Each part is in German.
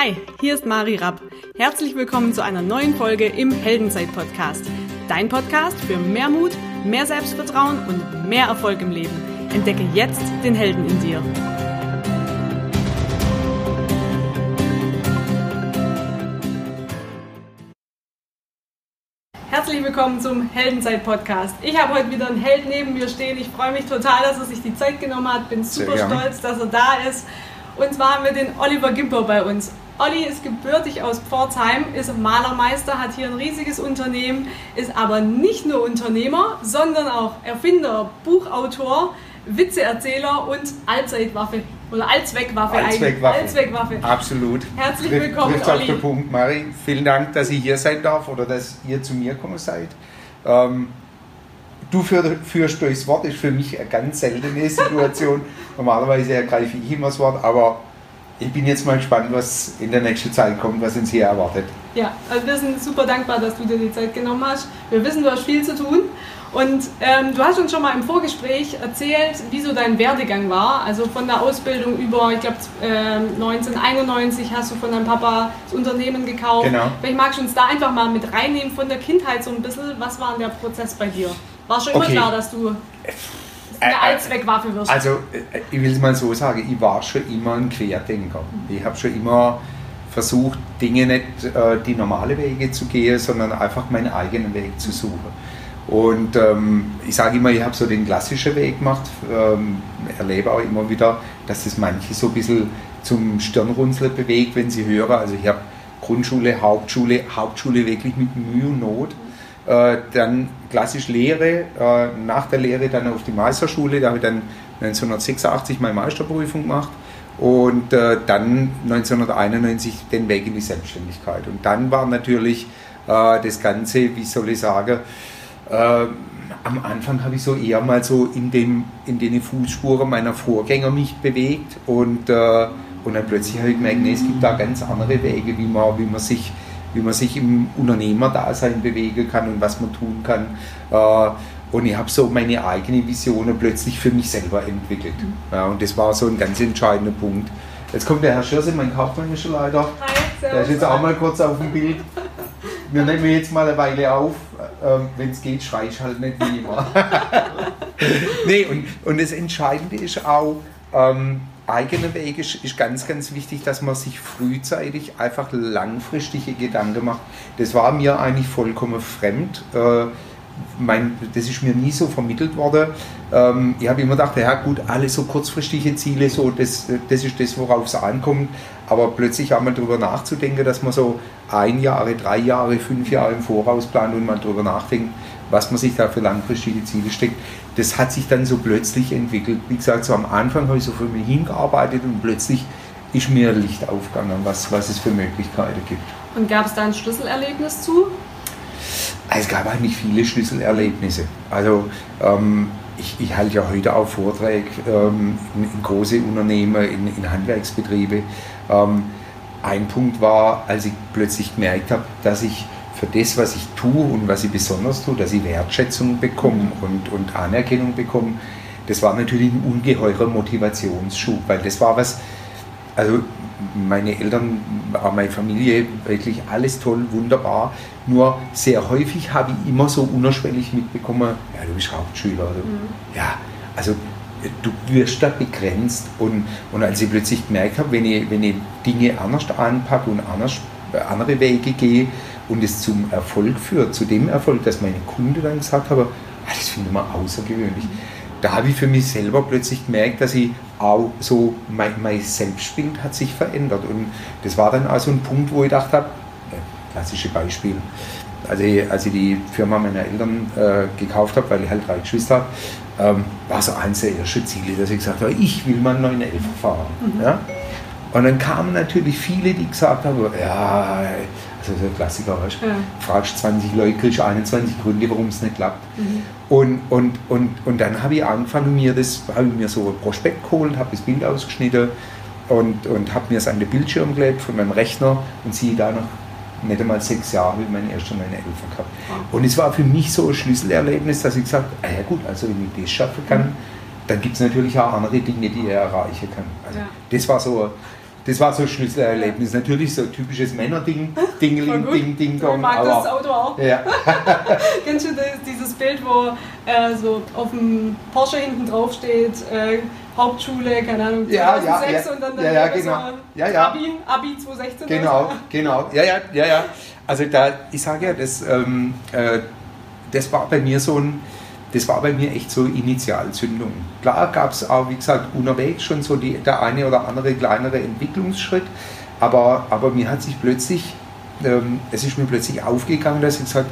Hi, hier ist Mari Rapp. Herzlich willkommen zu einer neuen Folge im Heldenzeit-Podcast. Dein Podcast für mehr Mut, mehr Selbstvertrauen und mehr Erfolg im Leben. Entdecke jetzt den Helden in dir. Herzlich willkommen zum Heldenzeit-Podcast. Ich habe heute wieder einen Held neben mir stehen. Ich freue mich total, dass er sich die Zeit genommen hat. Bin super stolz, dass er da ist. Und zwar haben wir den Oliver Gimper bei uns. Olli ist gebürtig aus Pforzheim, ist Malermeister, hat hier ein riesiges Unternehmen, ist aber nicht nur Unternehmer, sondern auch Erfinder, Buchautor, Witzeerzähler und Allzeitwaffe oder Allzweckwaffe. Allzweckwaffe. Allzweckwaffe. Absolut. Herzlich willkommen, Trifft Olli. auf den Punkt, Mari. Vielen Dank, dass ich hier sein darf oder dass ihr zu mir gekommen seid. Ähm, du führst durchs Wort, ist für mich eine ganz seltene Situation. Normalerweise ergreife ich immer das Wort, aber ich bin jetzt mal gespannt, was in der nächsten Zeit kommt, was uns hier erwartet. Ja, also wir sind super dankbar, dass du dir die Zeit genommen hast. Wir wissen, du hast viel zu tun. Und ähm, du hast uns schon mal im Vorgespräch erzählt, wie so dein Werdegang war. Also von der Ausbildung über, ich glaube, äh, 1991 hast du von deinem Papa das Unternehmen gekauft. Genau. Vielleicht magst du uns da einfach mal mit reinnehmen von der Kindheit so ein bisschen. Was war denn der Prozess bei dir? War schon immer okay. klar, dass du eine äh, äh, Allzweckwaffe wirst. Also, äh, ich will es mal so sagen, ich war schon immer ein Querdenker. Ich habe schon immer versucht, Dinge nicht die normale Wege zu gehen, sondern einfach meinen eigenen Weg zu suchen. Und ähm, ich sage immer, ich habe so den klassischen Weg gemacht, ähm, erlebe auch immer wieder, dass das manche so ein bisschen zum Stirnrunzeln bewegt, wenn sie hören. Also ich habe Grundschule, Hauptschule, Hauptschule wirklich mit Mühe und Not. Äh, dann klassisch Lehre, äh, nach der Lehre dann auf die Meisterschule, da habe ich dann 1986 meine Meisterprüfung gemacht und äh, dann 1991 den Weg in die Selbstständigkeit. Und dann war natürlich das Ganze, wie soll ich sagen, am Anfang habe ich so eher mal so in, dem, in den Fußspuren meiner Vorgänger mich bewegt und, und dann plötzlich habe ich gemerkt, nee, es gibt da ganz andere Wege, wie man, wie man sich wie man sich im Unternehmerdasein bewegen kann und was man tun kann. Äh, und ich habe so meine eigene Vision plötzlich für mich selber entwickelt. Mhm. Ja, und das war so ein ganz entscheidender Punkt. Jetzt kommt der Herr Schirse, mein kaufmännischer Leiter. Hi, der ist jetzt auch mal kurz auf dem Bild. Wir nehmen jetzt mal eine Weile auf. Ähm, Wenn es geht, schrei ich halt nicht wie immer. nee, und, und das Entscheidende ist auch, ähm, eigener Weg ist, ist ganz, ganz wichtig, dass man sich frühzeitig einfach langfristige Gedanken macht. Das war mir eigentlich vollkommen fremd. Äh, mein, das ist mir nie so vermittelt worden. Ähm, ich habe immer gedacht, ja gut, alle so kurzfristige Ziele, so, das, das ist das, worauf es ankommt. Aber plötzlich einmal darüber nachzudenken, dass man so ein Jahr, drei Jahre, fünf Jahre im Voraus plant und man darüber nachdenkt, was man sich da für langfristige Ziele steckt, das hat sich dann so plötzlich entwickelt. Wie gesagt, so am Anfang habe ich so für mich hingearbeitet und plötzlich ist mir Licht aufgegangen, was, was es für Möglichkeiten gibt. Und gab es da ein Schlüsselerlebnis zu? Es gab eigentlich viele Schlüsselerlebnisse. Also ähm, ich, ich, halte ja heute auch Vorträge ähm, in, in, große Unternehmen, in, in Handwerksbetriebe. Ähm, ein Punkt war, als ich plötzlich gemerkt habe, dass ich für das, was ich tue und was ich besonders tue, dass ich Wertschätzung bekomme und, und Anerkennung bekomme, das war natürlich ein ungeheurer Motivationsschub, weil das war was, also meine Eltern, auch meine Familie, wirklich alles toll, wunderbar. Nur sehr häufig habe ich immer so unerschwellig mitbekommen, ja, du bist Hauptschüler. Oder? Mhm. Ja, also du wirst da begrenzt. Und, und als ich plötzlich gemerkt habe, wenn ich, wenn ich Dinge anders anpacke und anders, andere Wege gehe, und es zum Erfolg führt, zu dem Erfolg, dass meine Kunden dann gesagt haben, ah, das finde ich mal außergewöhnlich. Da habe ich für mich selber plötzlich gemerkt, dass ich auch so, mein, mein Selbstbild hat sich verändert. Und das war dann also ein Punkt, wo ich gedacht habe, äh, klassische Beispiel, als ich, als ich die Firma meiner Eltern äh, gekauft habe, weil ich halt drei Geschwister habe, ähm, war so eins der ersten Ziele, dass ich gesagt habe, ich will mal einen 911 fahren. Mhm. Ja? Und dann kamen natürlich viele, die gesagt haben, ja, so ein Klassiker, weißt? Ja. fragst 20 Leute, kriegst 21 Gründe, warum es nicht klappt. Mhm. Und, und, und, und dann habe ich angefangen, mir das, habe ich mir so ein Prospekt geholt, habe das Bild ausgeschnitten und, und habe mir es an den Bildschirm gelegt von meinem Rechner und siehe da noch nicht einmal sechs Jahre meine erste meine Elfer gehabt. Und es war für mich so ein Schlüsselerlebnis, dass ich gesagt habe, ah ja gut, also wenn ich das schaffen kann, mhm. dann gibt es natürlich auch andere Dinge, die er erreichen kann. Also ja. das war so das war so ein Schlüsselerlebnis. Ja. Natürlich so ein typisches Männerding, Dingeling, Ding, Ding, Dong. Ich mag aber, das Auto auch. Ja. Kennst du dieses Bild, wo äh, so auf dem Porsche hinten drauf steht, äh, Hauptschule, keine Ahnung, 2006 ja, ja, und dann, dann ja, ja, genau. so ja, ja. Abi, Abi 2016. Genau, genau. Ja, ja, ja, ja. Also da, ich sage ja, das, ähm, äh, das war bei mir so ein das war bei mir echt so Initialzündung. Klar gab es auch, wie gesagt, unterwegs schon so die, der eine oder andere kleinere Entwicklungsschritt, aber, aber mir hat sich plötzlich, ähm, es ist mir plötzlich aufgegangen, dass ich gesagt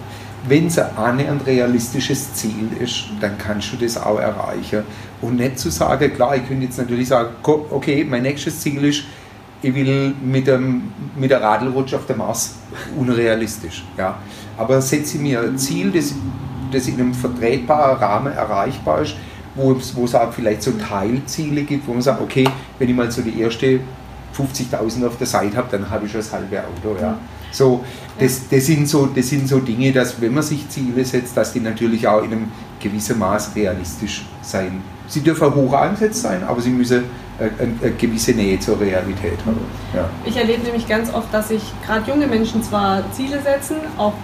wenn es ein annähernd realistisches Ziel ist, dann kannst du das auch erreichen. Und nicht zu sagen, klar, ich könnte jetzt natürlich sagen, okay, mein nächstes Ziel ist, ich will mit, dem, mit der Radlrutsche auf dem Mars, unrealistisch. Ja. Aber setze mir ein Ziel, das das in einem vertretbaren Rahmen erreichbar ist, wo es, wo es auch vielleicht so Teilziele gibt, wo man sagt, okay, wenn ich mal so die erste 50.000 auf der Seite habe, dann habe ich schon das halbe Auto. Ja. So, das, das, sind so, das sind so Dinge, dass wenn man sich Ziele setzt, dass die natürlich auch in einem gewissen Maß realistisch sein. Sie dürfen hoch angesetzt sein, aber sie müssen eine, eine gewisse Nähe zur Realität haben. Ja. Ich erlebe nämlich ganz oft, dass sich gerade junge Menschen zwar Ziele setzen, auch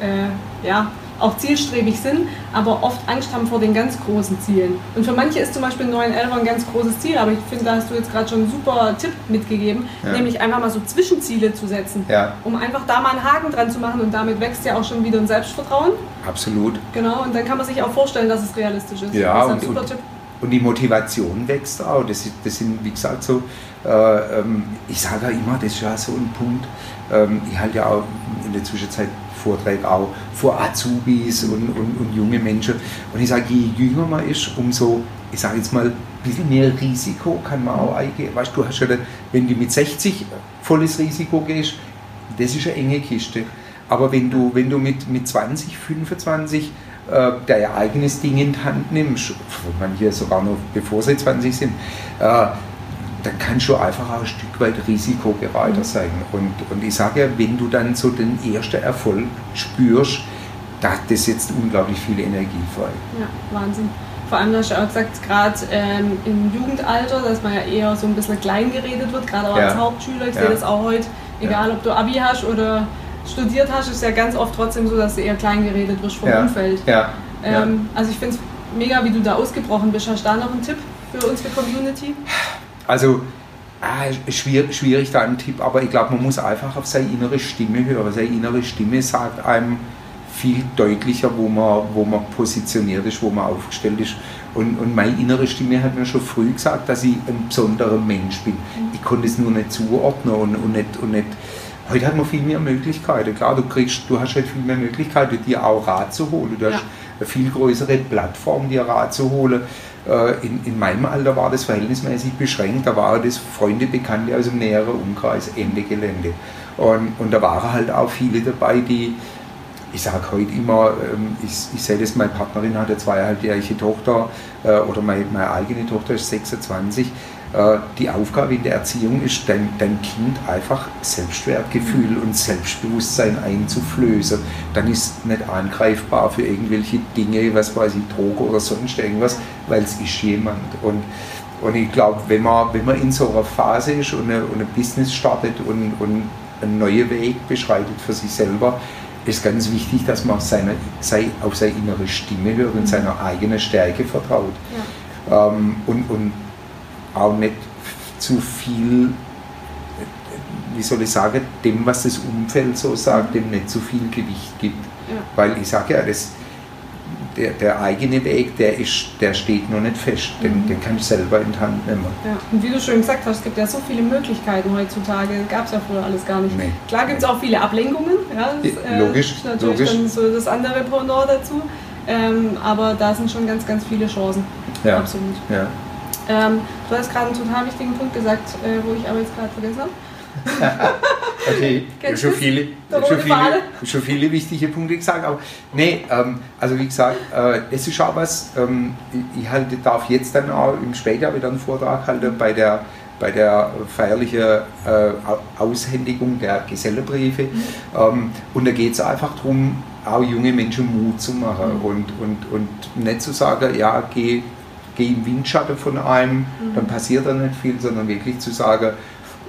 äh, ja, auch zielstrebig sind, aber oft Angst haben vor den ganz großen Zielen. Und für manche ist zum Beispiel 911 ein ganz großes Ziel, aber ich finde, da hast du jetzt gerade schon einen super Tipp mitgegeben, ja. nämlich einfach mal so Zwischenziele zu setzen, ja. um einfach da mal einen Haken dran zu machen und damit wächst ja auch schon wieder ein Selbstvertrauen. Absolut. Genau, und dann kann man sich auch vorstellen, dass es realistisch ist. Ja, das ist ein super und, Tipp. Und die Motivation wächst auch. Das, das sind, wie gesagt, so, äh, ähm, ich sage ja immer, das ist ja so ein Punkt. Ähm, ich halte ja auch in der Zwischenzeit Vorträge auch vor Azubis und, und, und junge Menschen. Und ich sage, je jünger man ist, umso, ich sage jetzt mal, ein bisschen mehr Risiko kann man auch eingehen. Weißt du, hast ja dann, wenn du mit 60 volles Risiko gehst, das ist eine enge Kiste. Aber wenn du, wenn du mit, mit 20, 25 äh, dein eigenes Ding in die Hand nimmst, manche sogar noch bevor sie 20 sind, äh, dann kannst du einfach auch ein Stück weit risikobereiter mhm. sein. Und, und ich sage ja, wenn du dann so den ersten Erfolg spürst, da das jetzt unglaublich viel Energie frei. Ja, Wahnsinn. Vor allem, hast du auch gesagt, gerade ähm, im Jugendalter, dass man ja eher so ein bisschen klein geredet wird, gerade auch ja. als Hauptschüler. Ich ja. sehe das auch heute, egal ja. ob du Abi hast oder studiert hast, ist ja ganz oft trotzdem so, dass du eher klein geredet wirst vom Umfeld. Ähm, also ich finde es mega, wie du da ausgebrochen bist. Hast du da noch einen Tipp für unsere Community? Also ah, schwierig, schwierig da ein Tipp, aber ich glaube, man muss einfach auf seine innere Stimme hören. Seine innere Stimme sagt einem viel deutlicher, wo man, wo man positioniert ist, wo man aufgestellt ist. Und, und meine innere Stimme hat mir schon früh gesagt, dass ich ein besonderer Mensch bin. Ich konnte es nur nicht zuordnen und, und, nicht, und nicht. Heute hat man viel mehr Möglichkeiten. Klar, du kriegst, du hast halt viel mehr Möglichkeiten, dir auch Rat zu holen. Du hast ja. Eine viel größere Plattform, dir Rat zu holen. Äh, in, in meinem Alter war das verhältnismäßig beschränkt. Da waren das Freunde, Bekannte aus dem näheren Umkreis, Ende Gelände. Und, und da waren halt auch viele dabei, die, ich sage heute immer, ähm, ich, ich sehe das, meine Partnerin hat eine zweieinhalbjährige Tochter äh, oder meine, meine eigene Tochter ist 26 äh, die Aufgabe in der Erziehung ist, dein, dein Kind einfach Selbstwertgefühl und Selbstbewusstsein einzuflößen. Dann ist nicht angreifbar für irgendwelche Dinge, was weiß ich, Droge oder sonst irgendwas, weil es ist jemand. Und, und ich glaube, wenn man, wenn man in so einer Phase ist und, eine, und ein Business startet und, und einen neuen Weg beschreitet für sich selber, ist ganz wichtig, dass man seine, sei, auf seine innere Stimme hört und seiner eigenen Stärke vertraut. Ja. Ähm, und, und auch nicht zu viel, wie soll ich sagen, dem, was das Umfeld so sagt, dem nicht zu viel Gewicht gibt. Ja. Weil ich sage ja, das, der, der, eigene Weg, der, ist, der steht noch nicht fest, den, mhm. den kann ich selber in die Hand nehmen. Ja. Und wie du schon gesagt hast, es gibt ja so viele Möglichkeiten heutzutage, gab es ja früher alles gar nicht. Nee. Klar gibt es auch viele Ablenkungen, ja, das, äh, logisch, ist natürlich logisch. dann so das andere Pendant dazu, ähm, aber da sind schon ganz, ganz viele Chancen. Ja. Absolut. Ja. Ähm, du hast gerade einen total wichtigen Punkt gesagt, äh, wo ich aber jetzt gerade vergessen habe. okay, schon viele, schon, viele, schon viele wichtige Punkte gesagt. Aber nee, ähm, also wie gesagt, äh, es ist auch was, ähm, ich, ich halte, darf jetzt dann auch im Spätjahr wieder einen Vortrag halten bei der, bei der feierlichen äh, Aushändigung der Gesellebriefe. Mhm. Ähm, und da geht es einfach darum, auch junge Menschen Mut zu machen mhm. und, und, und nicht zu sagen, ja, geh gehe im Windschatten von einem, mhm. dann passiert da nicht viel, sondern wirklich zu sagen,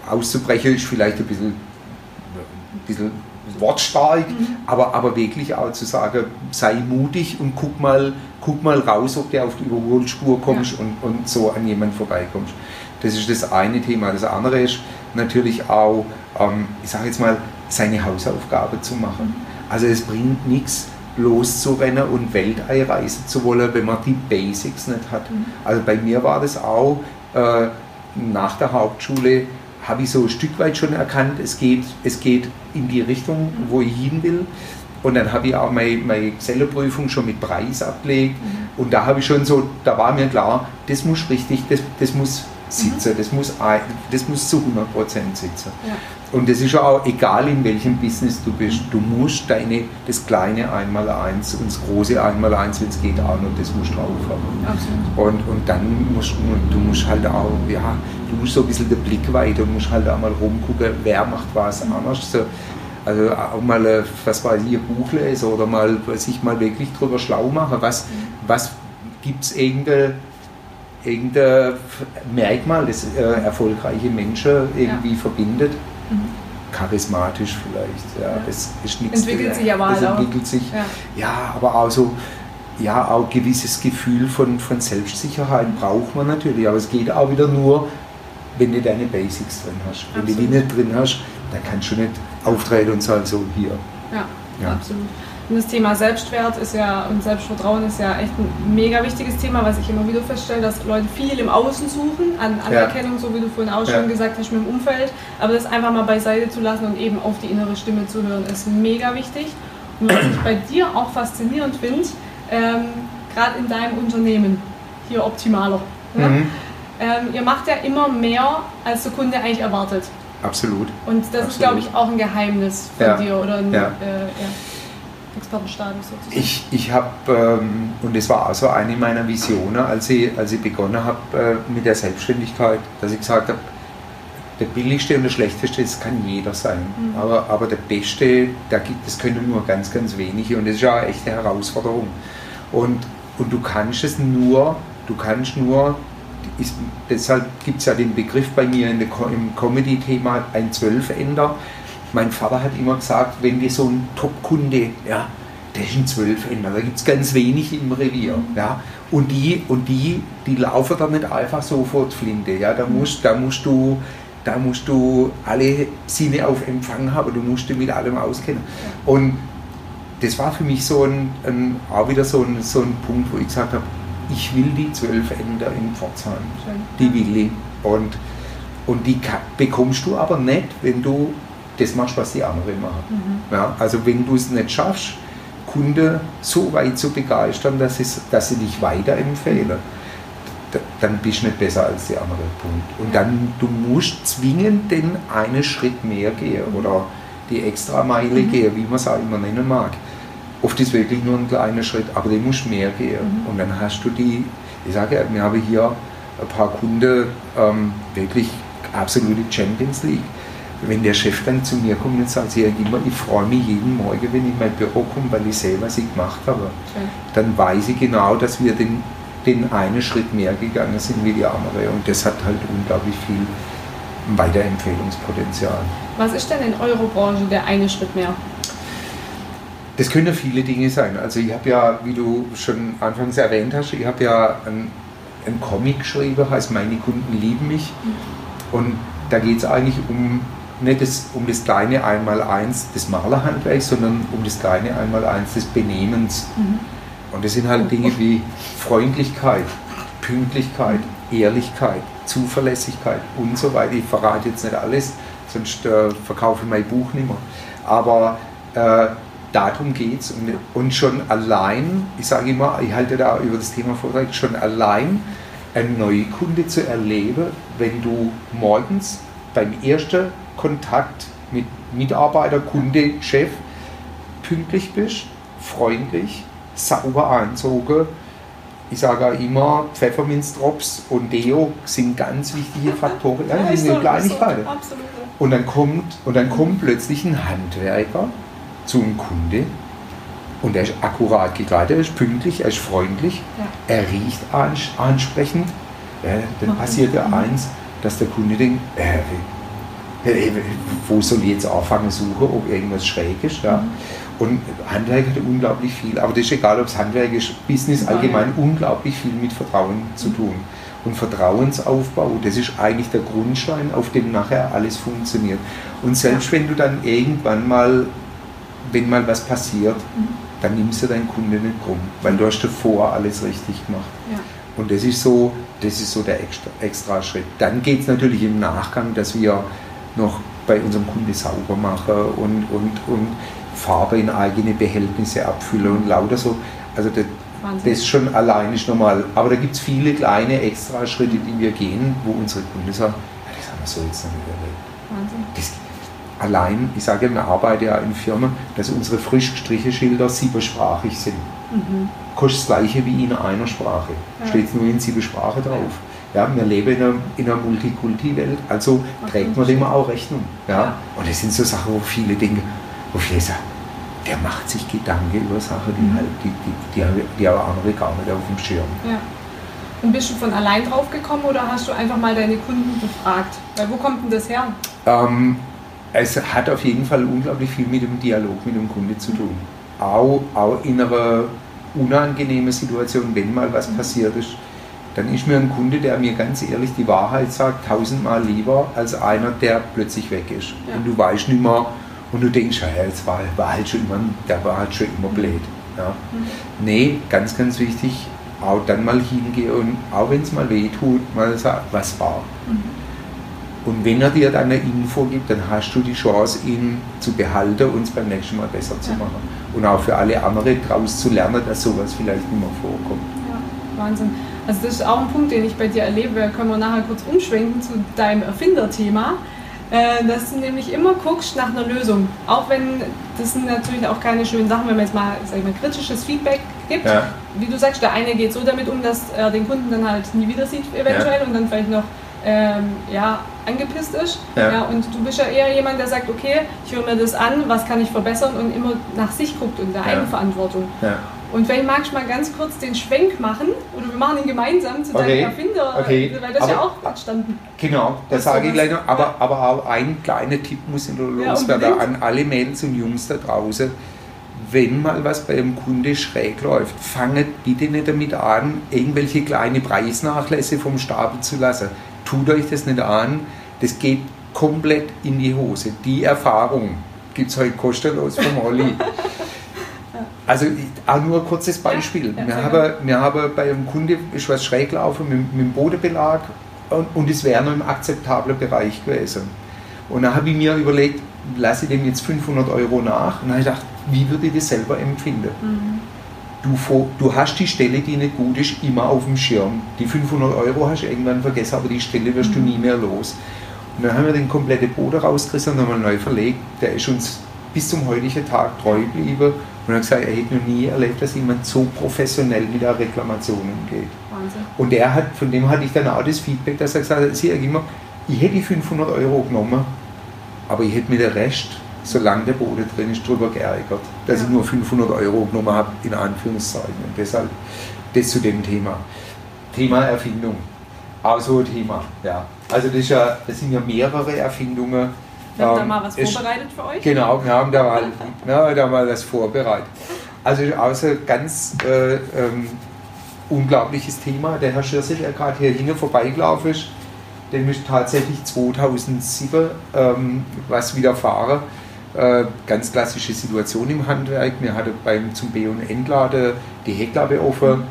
auszubrechen ist vielleicht ein bisschen, ein bisschen wortstark, mhm. aber, aber wirklich auch zu sagen, sei mutig und guck mal, guck mal raus, ob du auf die Überholspur kommst ja. und, und so an jemanden vorbeikommst. Das ist das eine Thema. Das andere ist natürlich auch, ähm, ich sage jetzt mal, seine Hausaufgabe zu machen. Mhm. Also es bringt nichts, loszurennen und Weltall reisen zu wollen, wenn man die Basics nicht hat. Mhm. Also bei mir war das auch äh, nach der Hauptschule, habe ich so ein Stück weit schon erkannt, es geht, es geht in die Richtung, wo ich hin will. Und dann habe ich auch meine, meine Excellenprüfung schon mit Preis abgelegt. Mhm. Und da habe ich schon so, da war mir klar, das muss richtig, das, das muss sitzen, mhm. das, muss, das muss zu 100% sitzen. Ja. Und das ist auch egal, in welchem Business du bist, du musst deine, das kleine Einmaleins und das große Einmaleins, wenn es geht, auch noch, das musst du drauf haben. Und, und dann musst du, du musst halt auch, ja, du musst so ein bisschen den Blick weiter und musst halt auch mal rumgucken, wer macht was mhm. anders. So, also auch mal, äh, was weiß ich, ein Buch lesen oder mal sich mal wirklich drüber schlau machen, was, mhm. was gibt es irgendeine irgendein Merkmal, das äh, erfolgreiche Menschen irgendwie ja. verbindet. Charismatisch vielleicht, ja, das ist nichts. Entwickelt sich aber das halt entwickelt auch. sich, ja. ja, aber auch so, ja, auch ein gewisses Gefühl von, von Selbstsicherheit braucht man natürlich, aber es geht auch wieder nur, wenn du deine Basics drin hast. Wenn absolut. du die nicht drin hast, dann kannst du nicht auftreten und sagen, so hier. Ja, ja. absolut. Und das Thema Selbstwert ist ja und Selbstvertrauen ist ja echt ein mega wichtiges Thema, was ich immer wieder feststelle, dass Leute viel im Außen suchen, an Anerkennung, ja. so wie du vorhin auch schon gesagt hast, mit dem Umfeld. Aber das einfach mal beiseite zu lassen und eben auf die innere Stimme zu hören, ist mega wichtig. Und was ich bei dir auch faszinierend finde, ähm, gerade in deinem Unternehmen, hier Optimaler. Ne? Mhm. Ähm, ihr macht ja immer mehr, als der Kunde eigentlich erwartet. Absolut. Und das Absolut. ist, glaube ich, auch ein Geheimnis von ja. dir oder ein. Äh, ja. Expertenstatus sozusagen? Ich, ich habe, ähm, und das war also eine meiner Visionen, als ich, als ich begonnen habe äh, mit der Selbstständigkeit, dass ich gesagt habe, der billigste und der schlechteste, das kann jeder sein. Mhm. Aber, aber der beste, der gibt, das können nur ganz, ganz wenige und das ist ja eine echte Herausforderung. Und, und du kannst es nur, du kannst nur, ist, deshalb gibt es ja den Begriff bei mir in der, im Comedy-Thema ein Zwölfender mein Vater hat immer gesagt, wenn wir so ein Top-Kunde, ja, der ist ein Zwölfender, da gibt es ganz wenig im Revier. Ja. Und die, und die, die laufen da nicht einfach sofort Flinte. Ja. Da, musst, da, musst du, da musst du alle Sinne auf Empfang haben, du musst dich mit allem auskennen. Und das war für mich so ein, ein auch wieder so ein, so ein Punkt, wo ich gesagt habe, ich will die Zwölfender in Pforzheim. Die will ich. Und, und die bekommst du aber nicht, wenn du das machst, was die anderen machen. Mhm. Ja, also wenn du es nicht schaffst, Kunde so weit zu begeistern, dass, es, dass sie dich weiterempfehlen, dann bist du nicht besser als die andere. Punkt. Und dann, du musst zwingend den einen Schritt mehr gehen oder die extra Meile mhm. gehen, wie man es auch immer nennen mag. Oft ist wirklich nur ein kleiner Schritt, aber den musst mehr gehen. Mhm. Und dann hast du die, ich sage ja, wir haben hier ein paar Kunden, ähm, wirklich absolute Champions League wenn der Chef dann zu mir kommt und sagt, ja, immer, ich freue mich jeden Morgen, wenn ich in mein Büro komme, weil ich sehe, was ich gemacht habe, okay. dann weiß ich genau, dass wir den, den einen Schritt mehr gegangen sind wie die andere. Und das hat halt unglaublich viel Weiterempfehlungspotenzial. Was ist denn in eurer Branche der eine Schritt mehr? Das können viele Dinge sein. Also ich habe ja, wie du schon anfangs erwähnt hast, ich habe ja einen, einen Comic geschrieben, heißt Meine Kunden lieben mich. Mhm. Und da geht es eigentlich um nicht das, um das kleine Einmaleins des Malerhandwerks, sondern um das kleine Einmaleins des Benehmens. Mhm. Und das sind halt Dinge wie Freundlichkeit, Pünktlichkeit, Ehrlichkeit, Zuverlässigkeit und so weiter. Ich verrate jetzt nicht alles, sonst äh, verkaufe ich mein Buch nicht mehr. Aber äh, darum geht es. Und, und, schon allein, ich sage immer, ich halte da über das Thema Vortrag, schon allein einen Neukunde zu erleben, wenn du morgens beim ersten Kontakt mit Mitarbeiter, Kunde, Chef pünktlich bist, freundlich, sauber anzogen. Ich sage auch immer, Pfefferminzdrops und Deo sind ganz wichtige Faktoren. Ja, die sind Kleinigkeiten. Und dann kommt, und dann kommt plötzlich ein Handwerker zu einem Kunde und er ist akkurat gekleidet, er ist pünktlich, er ist freundlich, ja. er riecht ansprechend. Ja, dann passiert ja eins, dass der Kunde denkt, äh, wo soll ich jetzt anfangen suchen, ob irgendwas schräg ist? Ja. Mhm. Und Handwerk hat unglaublich viel, aber das ist egal, ob es Handwerk ist, Business allgemein, unglaublich viel mit Vertrauen zu tun. Und Vertrauensaufbau, das ist eigentlich der Grundstein, auf dem nachher alles funktioniert. Und selbst wenn du dann irgendwann mal, wenn mal was passiert, mhm. dann nimmst du deinen Kunden nicht krumm, weil du hast davor alles richtig gemacht. Ja. Und das ist so, das ist so der extra, extra Schritt. Dann geht es natürlich im Nachgang, dass wir noch bei unserem Kunden sauber machen und, und, und Farbe in eigene Behältnisse abfüllen und lauter so. Also das, das schon allein ist normal. Aber da gibt es viele kleine Extra-Schritte, die wir gehen, wo unsere Kunden sagen, ja, das haben wir so jetzt nicht überlegt. Das, allein, ich sage, wir arbeiten ja in Firmen, dass unsere frisch gestrichenen Schilder siebenssprachig sind. Mhm. Kostet das gleiche wie in einer Sprache. Ja. Steht nur in sieben Sprachen drauf. Ja, wir leben in einer, in einer Multikulti-Welt, also trägt man dem auch Rechnung. Ja? Und das sind so Sachen, wo viele denken, wo viele sagen, der macht sich Gedanken über Sachen, die, mhm. halt, die, die, die, die aber andere gar nicht auf dem Schirm. Ja. Und bist du von allein drauf gekommen oder hast du einfach mal deine Kunden befragt? Weil wo kommt denn das her? Ähm, es hat auf jeden Fall unglaublich viel mit dem Dialog mit dem Kunde zu tun. Auch, auch in einer unangenehmen Situation, wenn mal was mhm. passiert ist, dann ist mir ein Kunde, der mir ganz ehrlich die Wahrheit sagt, tausendmal lieber als einer, der plötzlich weg ist. Ja. Und du weißt nicht mehr, und du denkst, ja, jetzt war, war halt schon immer, der war halt schon immer blöd. Ja. Mhm. Nee, ganz, ganz wichtig, auch dann mal hingehen und auch wenn es mal weh tut, mal sagen, was war. Mhm. Und wenn er dir dann eine Info gibt, dann hast du die Chance, ihn zu behalten und es beim nächsten Mal besser zu machen. Und auch für alle anderen daraus zu lernen, dass sowas vielleicht nicht mehr vorkommt. Ja, Wahnsinn. Also das ist auch ein Punkt, den ich bei dir erlebe. Können wir nachher kurz umschwenken zu deinem Erfinderthema. Äh, dass du nämlich immer guckst nach einer Lösung. Auch wenn das sind natürlich auch keine schönen Sachen, wenn man jetzt mal, sag ich mal kritisches Feedback gibt. Ja. Wie du sagst, der eine geht so damit um, dass er den Kunden dann halt nie wieder sieht eventuell ja. und dann vielleicht noch ähm, ja, angepisst ist. Ja. ja. und du bist ja eher jemand, der sagt, okay, ich höre mir das an, was kann ich verbessern und immer nach sich guckt und der Eigenverantwortung. Und vielleicht magst du mal ganz kurz den Schwenk machen, oder wir machen ihn gemeinsam zu okay. deinem Erfinder, okay. weil das aber, ja auch entstanden. Genau, das sage ich gleich noch. Aber, aber auch ein kleiner Tipp muss ich noch loswerden ja, an alle Mädels und Jungs da draußen. Wenn mal was bei einem Kunde schräg läuft, fanget bitte nicht damit an, irgendwelche kleine Preisnachlässe vom Stapel zu lassen. Tut euch das nicht an, das geht komplett in die Hose. Die Erfahrung gibt es heute kostenlos vom Olli. Also auch nur ein kurzes Beispiel. Ja, wir, haben, wir haben bei einem Kunde ist was schräg laufen mit, mit dem Bodenbelag und, und es wäre noch im akzeptablen Bereich gewesen. Und dann habe ich mir überlegt, lasse ich dem jetzt 500 Euro nach? Und dann habe ich gedacht, wie würde ich das selber empfinden? Mhm. Du, du hast die Stelle, die nicht gut ist, immer auf dem Schirm. Die 500 Euro hast du irgendwann vergessen, aber die Stelle wirst mhm. du nie mehr los. Und dann haben wir den kompletten Boden rausgerissen und nochmal neu verlegt. Der ist uns bis zum heutigen Tag treu geblieben und hat gesagt, er hätte noch nie erlebt, dass jemand so professionell mit der Reklamation umgeht. Wahnsinn. Und er hat, von dem hatte ich dann auch das Feedback, dass er gesagt hat, sie immer, ich hätte die 500 Euro genommen, aber ich hätte mir den Rest, solange der Boden drin ist, darüber geärgert, dass ja. ich nur 500 Euro genommen habe, in Anführungszeichen. Und deshalb das zu dem Thema. Thema Erfindung. Auch so ein Thema, ja. Also das, ja, das sind ja mehrere Erfindungen, wir haben ähm, da mal was vorbereitet für euch. Genau, wir haben da mal, ja, da mal was vorbereitet. Also außer ganz äh, ähm, unglaubliches Thema. Der Herr Schirse, der gerade hier hinten vorbeigelaufen ist, dem ist tatsächlich 2007 ähm, was widerfahren. Äh, ganz klassische Situation im Handwerk. Wir hatten beim zum B- und Entladen die Heckklappe offen.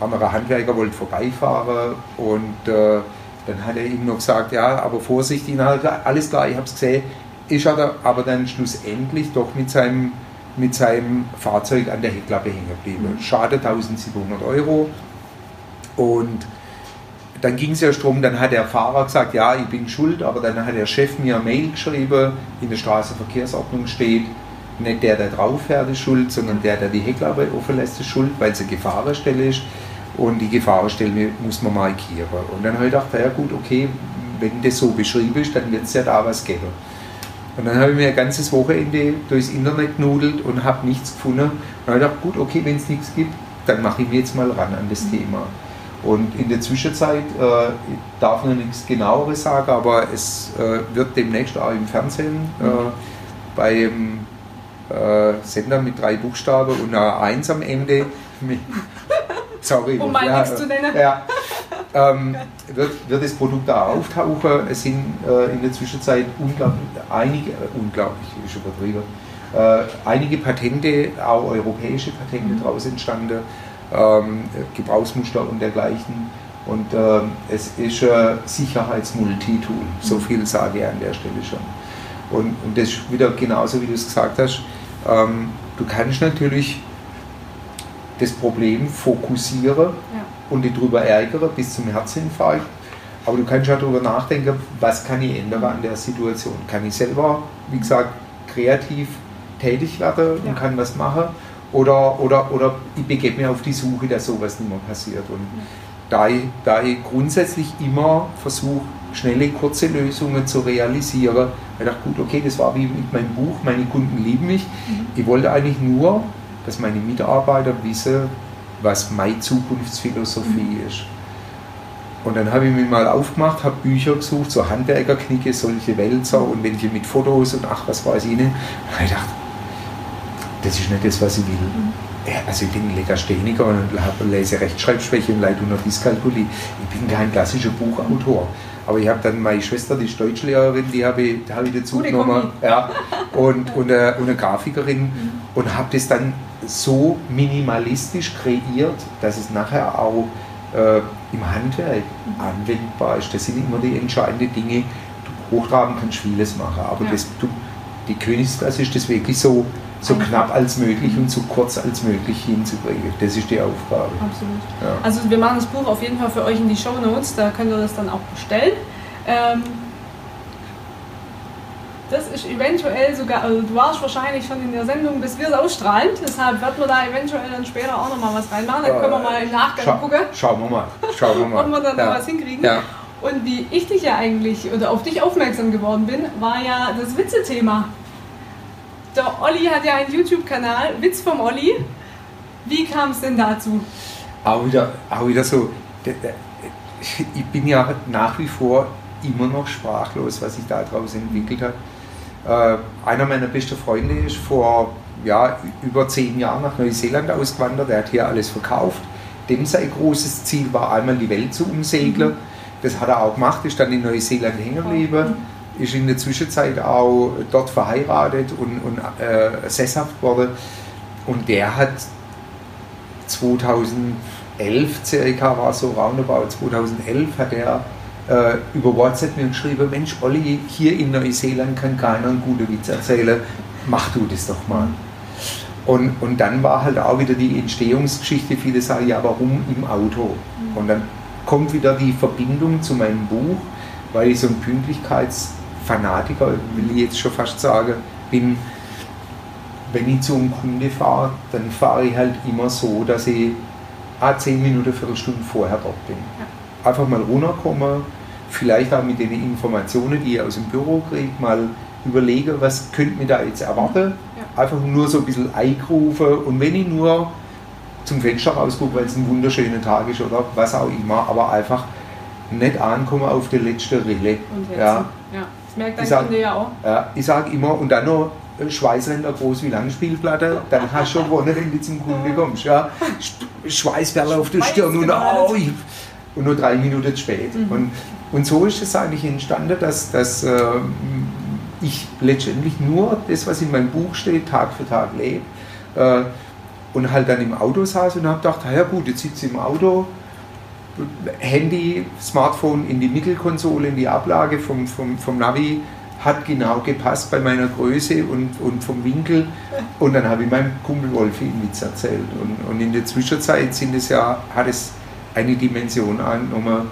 Anderer Handwerker wollte vorbeifahren und äh, dann hat er ihm noch gesagt, ja, aber vorsichtig, na, alles klar, ich habe es gesehen, ist er aber dann schlussendlich doch mit seinem, mit seinem Fahrzeug an der Heckklappe hängen geblieben. Mhm. Schade 1700 Euro. Und dann ging es ja darum, dann hat der Fahrer gesagt, ja, ich bin schuld, aber dann hat der Chef mir eine Mail geschrieben, in der Straßenverkehrsordnung steht, nicht der, der drauf fährt, ist schuld, sondern der, der die Heckklappe offen lässt, ist schuld, weil es eine Gefahrenstelle ist und die Gefahrenstelle muss man markieren. Und dann habe ich gedacht, ja gut, okay, wenn das so beschrieben ist, dann wird es ja da was geben. Und dann habe ich mir ein ganzes Wochenende durchs Internet genudelt und habe nichts gefunden. Und dann habe ich gedacht, gut, okay, wenn es nichts gibt, dann mache ich mir jetzt mal ran an das Thema. Und in der Zwischenzeit, äh, ich darf noch nichts genaueres sagen, aber es äh, wird demnächst auch im Fernsehen äh, beim äh, Sender mit drei Buchstaben und einer Eins am Ende. Mit, sorry, um mal ja, nichts zu nennen. Ja, ähm, wird, wird das Produkt da auftauchen. Es sind äh, in der Zwischenzeit unglaublich, einige, äh, unglaublich, ist übertrieben, äh, einige Patente, auch europäische Patente mhm. daraus entstanden, ähm, Gebrauchsmuster und dergleichen. Und ähm, es ist ein Sicherheitsmultitool, so mhm. viel sage ich an der Stelle schon. Und, und das ist wieder genauso, wie du es gesagt hast. Ähm, du kannst natürlich das Problem fokussieren ja. und dich darüber ärgern bis zum Herzinfarkt. Aber du kannst auch darüber nachdenken, was kann ich ändern an der Situation. Kann ich selber, wie gesagt, kreativ tätig werden und ja. kann was machen? Oder, oder, oder ich begebe mich auf die Suche, dass sowas nicht mehr passiert. Und ja. da, ich, da ich grundsätzlich immer versuche, schnelle, kurze Lösungen zu realisieren, ich dachte, gut, okay, das war wie mit meinem Buch, meine Kunden lieben mich. Mhm. Ich wollte eigentlich nur, dass meine Mitarbeiter wissen, was meine Zukunftsphilosophie mhm. ist. Und dann habe ich mich mal aufgemacht, habe Bücher gesucht, so Handwerkerknicke, solche Wälzer und welche mit Fotos und ach, was weiß ich nicht. Und ich dachte, das ist nicht das, was ich will. Mhm. Ja, also ich bin Legastheniker und lese Rechtschreibschwäche und leide unter Dyskalkulie. Ich bin kein klassischer Buchautor. Aber ich habe dann meine Schwester, die ist Deutschlehrerin, die habe ich, habe ich dazu genommen. Ja, und, und, eine, und eine Grafikerin. Mhm. Und habe das dann so minimalistisch kreiert, dass es nachher auch äh, im Handwerk anwendbar ist. Das sind immer die entscheidenden Dinge. Du hochtraben kannst vieles machen, aber ja. das, du, die Königsklasse ist das wirklich so so knapp als möglich und so kurz als möglich hinzubringen. Das ist die Aufgabe. Absolut. Ja. Also wir machen das Buch auf jeden Fall für euch in die Show Notes, da könnt ihr das dann auch bestellen. Ähm, das ist eventuell sogar, also du warst wahrscheinlich schon in der Sendung, bis wir es ausstrahlen, deshalb wird man da eventuell dann später auch nochmal was reinmachen, dann können wir mal im Nachgang Schau, gucken. Schauen wir mal, schauen wir mal. Ob wir dann ja. noch was hinkriegen. Ja. Und wie ich dich ja eigentlich, oder auf dich aufmerksam geworden bin, war ja das Witze-Thema. Der Olli hat ja einen YouTube-Kanal, Witz vom Olli. Wie kam es denn dazu? Auch wieder, auch wieder so, ich bin ja nach wie vor immer noch sprachlos, was sich daraus entwickelt hat. Äh, einer meiner besten Freunde ist vor ja, über zehn Jahren nach Neuseeland ausgewandert. Er hat hier alles verkauft. Dem sein großes Ziel war einmal die Welt zu umsegeln. Mhm. Das hat er auch gemacht, ist dann in Neuseeland hängen geblieben ist in der Zwischenzeit auch dort verheiratet und, und äh, sesshaft worden. Und der hat 2011 circa, war so roundabout 2011, hat er äh, über WhatsApp mir geschrieben, Mensch Olli, hier in Neuseeland kann keiner einen guten Witz erzählen, mach du das doch mal. Und, und dann war halt auch wieder die Entstehungsgeschichte, viele sagen, ja warum im Auto? Und dann kommt wieder die Verbindung zu meinem Buch, weil ich so ein Pünktlichkeits- Fanatiker, will ich jetzt schon fast sagen, bin, wenn ich zu einem Kunde fahre, dann fahre ich halt immer so, dass ich ah, zehn Minuten, Viertelstunde vorher dort bin. Einfach mal runterkommen, vielleicht auch mit den Informationen, die ich aus dem Büro kriege, mal überlege, was könnte mir da jetzt erwarten. Ja. Einfach nur so ein bisschen eingerufen und wenn ich nur zum Fenster rausgucke, weil es ein wunderschöner Tag ist oder was auch immer, aber einfach nicht ankommen auf der letzten Rille. Ja. ja. Das merkt dein sag, Kunde ja auch. Ja, ich sage immer, und dann noch Schweißränder groß wie Langspielplatte, dann hast du schon gewonnen, wenn du zum Kunde kommst. Ja. Schweißperle auf der Stirn und, oh, und nur drei Minuten spät. Mhm. Und, und so ist es eigentlich entstanden, dass, dass äh, ich letztendlich nur das, was in meinem Buch steht, Tag für Tag lebe. Äh, und halt dann im Auto saß und habe gedacht, ja gut, jetzt sitze ich im Auto, Handy, Smartphone in die Mittelkonsole, in die Ablage vom, vom, vom Navi hat genau gepasst bei meiner Größe und, und vom Winkel. Und dann habe ich meinem Kumpel Wolfi einen Witz erzählt. Und, und in der Zwischenzeit sind es ja, hat es eine Dimension angenommen.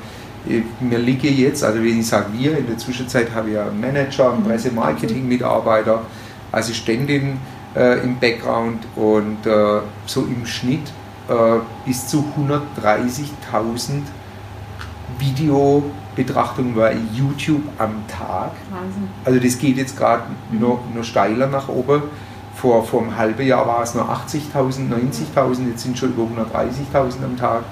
Mir liege jetzt, also wenn ich sage wir, in der Zwischenzeit habe ich ja einen Manager, einen mhm. Pressemarketing-Mitarbeiter, Assistentin äh, im Background und äh, so im Schnitt äh, bis zu 130.000 Videobetrachtungen bei YouTube am Tag. Wahnsinn. Also das geht jetzt gerade mhm. noch, noch steiler nach oben. Vor, vor einem halben Jahr war es nur 80.000, 90.000, jetzt sind schon über 130.000 am Tag.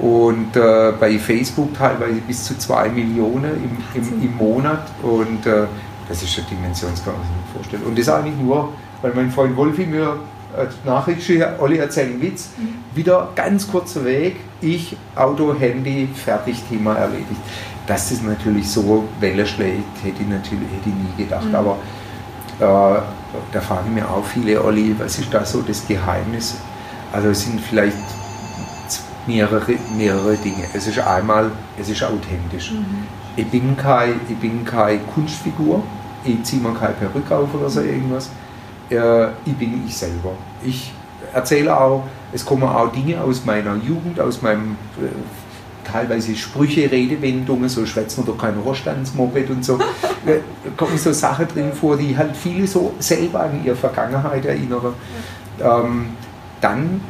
Und äh, bei Facebook teilweise bis zu 2 Millionen im, im, im Monat und äh, das ist eine Dimension, das kann man sich nicht vorstellen. Und das eigentlich nur, weil mein Freund Wolfi mir als Nachricht schickt, Olli erzählt einen Witz, mhm. wieder ganz kurzer Weg, ich, Auto, Handy, fertig, Thema erledigt. Dass das natürlich so Welle schlägt, hätte ich natürlich hätte ich nie gedacht. Mhm. Aber äh, da fragen mir auch viele, Olli, was ist da so das Geheimnis? Also es sind vielleicht mehrere, mehrere Dinge. Es ist einmal, es ist authentisch. Mhm. Ich, bin kein, ich bin keine Kunstfigur, ich ziehe mir keine Perücke auf oder so irgendwas. Äh, ich bin ich selber. Ich erzähle auch, es kommen auch Dinge aus meiner Jugend, aus meinem äh, teilweise Sprüche, Redewendungen, so schwätzen wir doch kein Rohrstandsmoped und so, äh, kommen so Sachen drin vor, die halt viele so selber an ihre Vergangenheit erinnern. Ähm, dann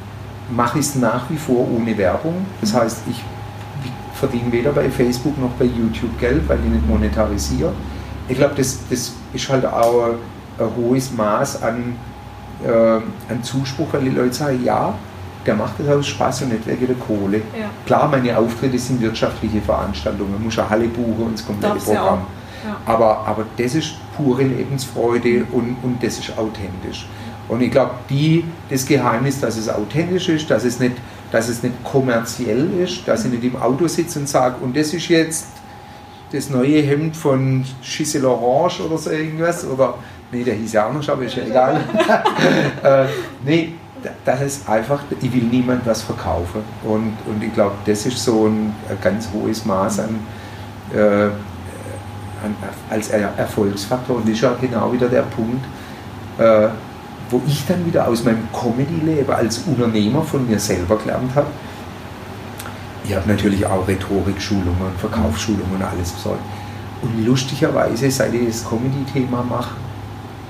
mache ich es nach wie vor ohne Werbung. Das heißt, ich verdiene weder bei Facebook noch bei YouTube Geld, weil ich nicht monetarisiere. Ich glaube, das, das ist halt auch ein, hohes Maß an, äh, an Zuspruch, weil die Leute sagen, ja, der macht das aus Spaß und nicht wegen der Kohle. Ja. Klar, meine Auftritte sind wirtschaftliche Veranstaltungen, man muss eine Halle buchen und das komplette Programm. Ja. Aber, aber das ist pure Lebensfreude und, und das ist authentisch. Und ich glaube, das Geheimnis, dass es authentisch ist, dass es, nicht, dass es nicht kommerziell ist, dass ich nicht im Auto sitze und sage, und das ist jetzt das neue Hemd von Giselle Orange oder so irgendwas, oder, nee, der hieß ja anders, aber ist ja egal. äh, nee, das ist einfach, ich will niemand was verkaufen. Und, und ich glaube, das ist so ein, ein, ganz hohes Maß an, äh, an als Erfolgsfaktor. Und das ist ja genau wieder der Punkt, äh, wo ich dann wieder aus meinem Comedy-Leben als Unternehmer von mir selber gelernt habe. Ich habe natürlich auch Rhetorik-Schulungen, Verkaufsschulungen und alles besorgt. Und lustigerweise, seit ich das Comedy-Thema mache,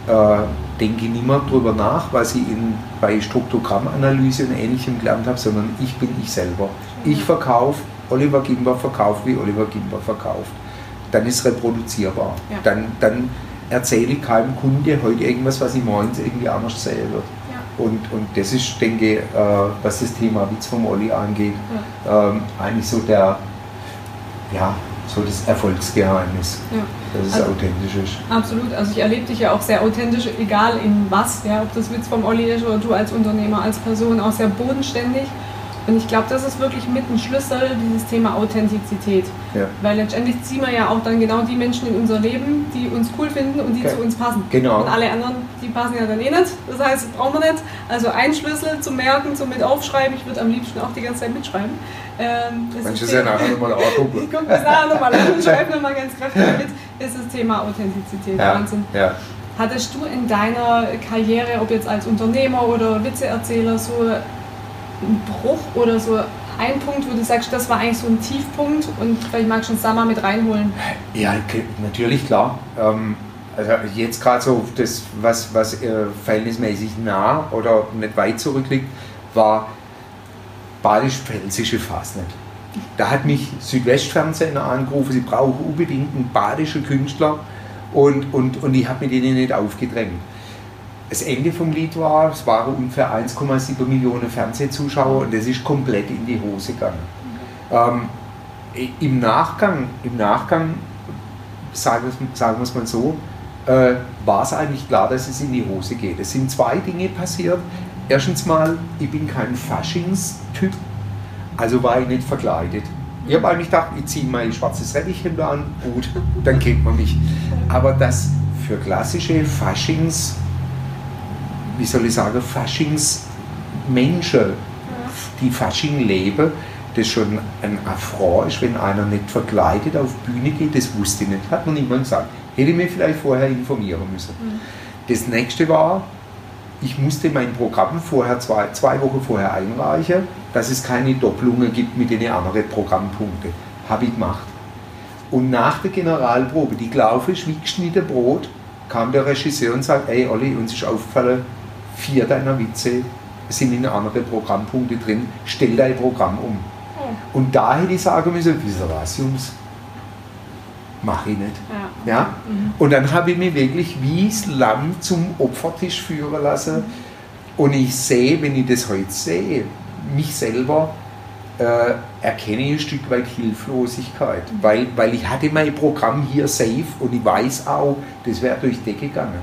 äh, denke ich nicht mehr darüber nach, was ich in, bei Struktogrammanalyse und Ähnlichem gelernt habe, sondern ich bin ich selber. Ich verkaufe, Oliver Gimber verkauft, wie Oliver Gimber verkauft. Dann ist reproduzierbar. Ja. Dann, dann erzähle ich keinem Kunde heute irgendwas, was ich morgens irgendwie anders sehen wird. Ja. Und, und das ist, denke ich, äh, was das Thema Witz vom Olli angeht, ja. ähm, eigentlich so der, ja, so das Erfolgsgeheimnis, ja. dass es also, authentisch ist. Absolut, also ich erlebe dich ja auch sehr authentisch, egal in was, ja, ob das Witz vom Olli ist oder du als Unternehmer, als Person, auch sehr bodenständig. Und ich glaube, das ist wirklich mit ein Schlüssel, dieses Thema Authentizität. Ja. Weil letztendlich ziehen wir ja auch dann genau die Menschen in unser Leben, die uns cool finden und die okay. zu uns passen. Genau. Und alle anderen, die passen ja dann eh nicht. Das heißt, brauchen wir nicht. Also ein Schlüssel zum Merken, zum mit aufschreiben. Ich würde am liebsten auch die ganze Zeit mitschreiben. Ähm, du ja nachher nochmal angucken. ich gucke das nachher nochmal an und schreibe nochmal ganz kräftig mit. Ist das Thema Authentizität. Ja. Wahnsinn. Ja. Hattest du in deiner Karriere, ob jetzt als Unternehmer oder Witzeerzähler, so ein Bruch oder so ein Punkt, wo du sagst, das war eigentlich so ein Tiefpunkt und vielleicht magst du uns da mal mit reinholen? Ja, natürlich, klar. Ähm, also jetzt gerade so das, was, was äh, verhältnismäßig nah oder nicht weit zurückliegt, war badisch-pfälzische Fasnet. Da hat mich Südwestfernsehen angerufen, sie brauchen unbedingt einen badischen Künstler und, und, und ich habe mit ihnen nicht aufgedrängt das Ende vom Lied war, es waren ungefähr 1,7 Millionen Fernsehzuschauer und das ist komplett in die Hose gegangen. Ähm, Im Nachgang, im Nachgang sagen, sagen wir es mal so, äh, war es eigentlich klar, dass es in die Hose geht. Es sind zwei Dinge passiert. Erstens mal, ich bin kein Faschingstyp, also war ich nicht verkleidet. Ich habe eigentlich gedacht, ich ziehe mein schwarzes Rettichhemd an, gut, dann kennt man mich. Aber das für klassische Faschings- wie soll ich sagen, Faschingsmenschen, die Fasching leben, das schon ein Affront ist, wenn einer nicht verkleidet auf Bühne geht, das wusste ich nicht, hat mir niemand gesagt. Hätte ich mich vielleicht vorher informieren müssen. Mhm. Das nächste war, ich musste mein Programm vorher zwei, zwei Wochen vorher einreichen, dass es keine Doppelungen gibt mit den anderen Programmpunkten. Habe ich gemacht. Und nach der Generalprobe, die gelaufen ist wie geschnitten Brot, kam der Regisseur und sagt, ey Olli, uns ist aufgefallen, vier deiner Witze sind in andere Programmpunkte drin, stell dein Programm um. Oh. Und da hätte ich sagen müssen, wieso was, Jungs? Mache ich nicht. Ja. ja? Mhm. Und dann habe ich mich wirklich wie das Lamm zum Opfertisch führen lassen. Mhm. Und ich sehe, wenn ich das heute sehe, mich selber äh, erkenne ich ein Stück weit Hilflosigkeit, weil, weil ich hatte mein Programm hier safe und ich weiß auch, das wäre durch die Decke gegangen.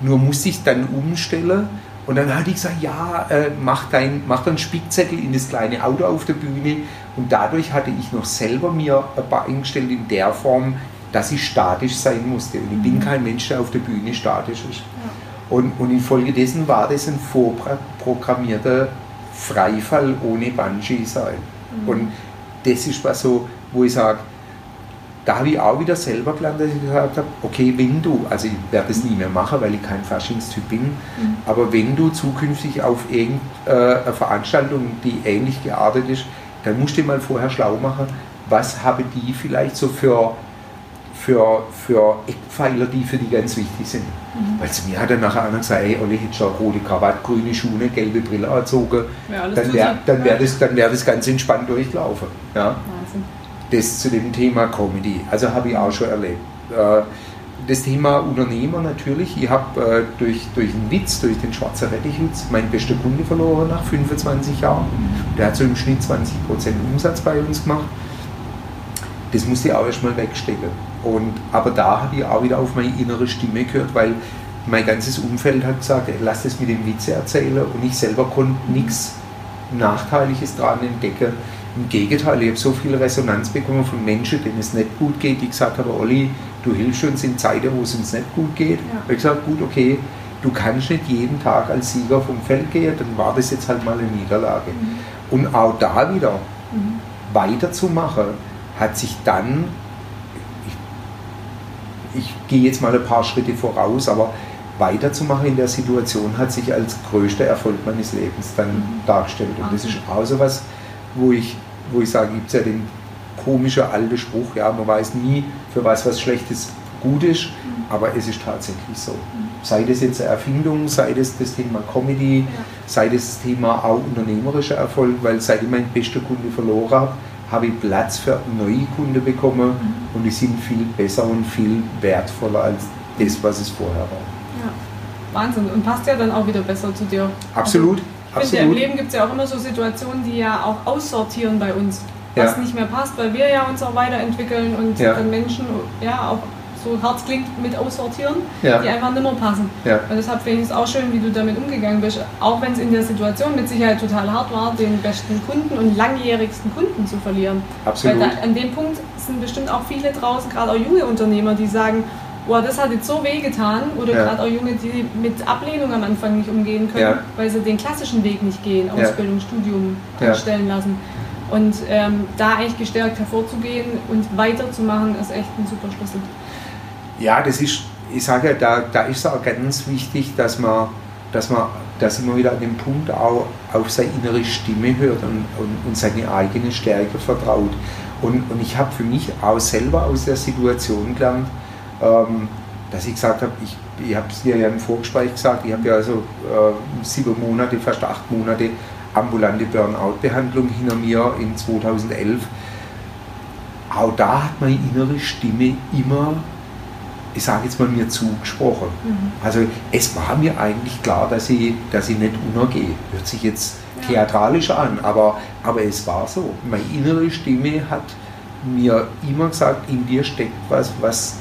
Nur musste ich dann umstellen und dann hatte ich gesagt, ja, äh, mach, dein, mach deinen Spickzettel in das kleine Auto auf der Bühne und dadurch hatte ich noch selber mir eingestellt in der Form, dass ich statisch sein musste. Und ich bin mhm. kein Mensch, der auf der Bühne statisch ist. Ja. Und, und infolgedessen war das ein vorprogrammierter Freifall ohne Bungee sein. Mhm. Und das ist was so, wo ich sage, da habe ich auch wieder selber geplant, dass ich gesagt habe, okay, wenn du, also ich werde das nie mehr machen, weil ich kein Faschingstyp bin, mhm. aber wenn du zukünftig auf irgendeine Veranstaltung, die ähnlich geartet ist, dann musst du mal vorher schlau machen, was habe die vielleicht so für, für, für Eckpfeiler, die für die ganz wichtig sind. Mhm. Weil zu mir hat dann nachher einer gesagt, ey, Olli hätte schon rote Krawatte, grüne Schuhe, gelbe Brille angezogen, ja, dann wäre dann wär das, wär das ganz entspannt durchlaufen. Ja? Wahnsinn. Das zu dem Thema Comedy, also habe ich auch schon erlebt. Äh, das Thema Unternehmer natürlich. Ich habe äh, durch, durch einen Witz, durch den schwarzen Rettichwitz, meinen besten Kunde verloren nach 25 Jahren. Der hat so im Schnitt 20% Umsatz bei uns gemacht. Das musste ich auch erstmal wegstecken. Und, aber da habe ich auch wieder auf meine innere Stimme gehört, weil mein ganzes Umfeld hat gesagt, lass es mit dem Witze erzählen und ich selber konnte nichts Nachteiliges daran entdecken. Im Gegenteil, ich habe so viel Resonanz bekommen von Menschen, denen es nicht gut geht, die gesagt haben, Olli, du hilfst uns in Zeiten, wo es uns nicht gut geht. Ja. Ich habe gesagt, gut, okay, du kannst nicht jeden Tag als Sieger vom Feld gehen, dann war das jetzt halt mal eine Niederlage. Mhm. Und auch da wieder mhm. weiterzumachen, hat sich dann, ich, ich gehe jetzt mal ein paar Schritte voraus, aber weiterzumachen in der Situation hat sich als größter Erfolg meines Lebens dann mhm. dargestellt. Und das ist auch so was, wo ich, wo ich sage, gibt es ja den komischen alten Spruch, ja, man weiß nie, für was was Schlechtes gut ist, mhm. aber es ist tatsächlich so. Sei das jetzt eine Erfindung, sei das das Thema Comedy, ja. sei das das Thema auch unternehmerischer Erfolg, weil seit ich meinen besten Kunde verloren habe, habe ich Platz für neue Kunden bekommen mhm. und die sind viel besser und viel wertvoller als das, was es vorher war. Ja. Wahnsinn und passt ja dann auch wieder besser zu dir. Absolut. Ich finde, im Leben gibt es ja auch immer so Situationen, die ja auch aussortieren bei uns, was ja. nicht mehr passt, weil wir ja uns auch weiterentwickeln und ja. dann Menschen ja auch so hart klingt, mit aussortieren, ja. die einfach nicht mehr passen. Ja. Und deshalb finde ich es auch schön, wie du damit umgegangen bist, auch wenn es in der Situation mit Sicherheit total hart war, den besten Kunden und langjährigsten Kunden zu verlieren. Absolut. Weil da, an dem Punkt sind bestimmt auch viele draußen, gerade auch junge Unternehmer, die sagen, boah, das hat jetzt so weh getan. Oder ja. gerade auch Junge, die mit Ablehnung am Anfang nicht umgehen können, ja. weil sie den klassischen Weg nicht gehen, Ausbildung, Studium anstellen lassen. Und ähm, da eigentlich gestärkt hervorzugehen und weiterzumachen, ist echt ein super Schlüssel. Ja, das ist, ich sage ja, da, da ist es auch ganz wichtig, dass man, dass man dass immer wieder an dem Punkt auch auf seine innere Stimme hört und, und, und seine eigene Stärke vertraut. Und, und ich habe für mich auch selber aus der Situation gelernt, ähm, dass ich gesagt habe, ich, ich habe es dir ja im Vorgespräch gesagt, ich habe ja also äh, sieben Monate, fast acht Monate ambulante Burnout-Behandlung hinter mir in 2011. Auch da hat meine innere Stimme immer, ich sage jetzt mal, mir zugesprochen. Mhm. Also es war mir eigentlich klar, dass ich, dass ich nicht untergehe. Hört sich jetzt theatralisch an, aber, aber es war so. Meine innere Stimme hat mir immer gesagt, in dir steckt was, was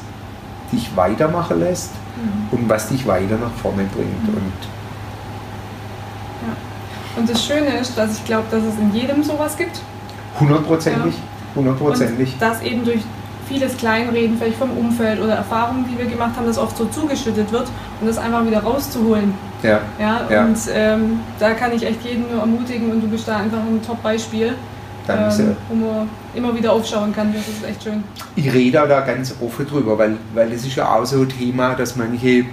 dich weitermachen lässt mhm. und was dich weiter nach vorne bringt. Mhm. Und, ja. und das Schöne ist, dass ich glaube, dass es in jedem sowas gibt. Hundertprozentig. Hundertprozentig. Und dass eben durch vieles Kleinreden, vielleicht vom Umfeld oder Erfahrungen, die wir gemacht haben, das oft so zugeschüttet wird und das einfach wieder rauszuholen. Ja. ja, ja. Und ähm, da kann ich echt jeden nur ermutigen und du bist da einfach ein Top-Beispiel. Ähm, wo man immer wieder aufschauen kann. Das ist echt schön. Ich rede da ganz offen drüber, weil, weil es ist ja auch so ein Thema, dass manche,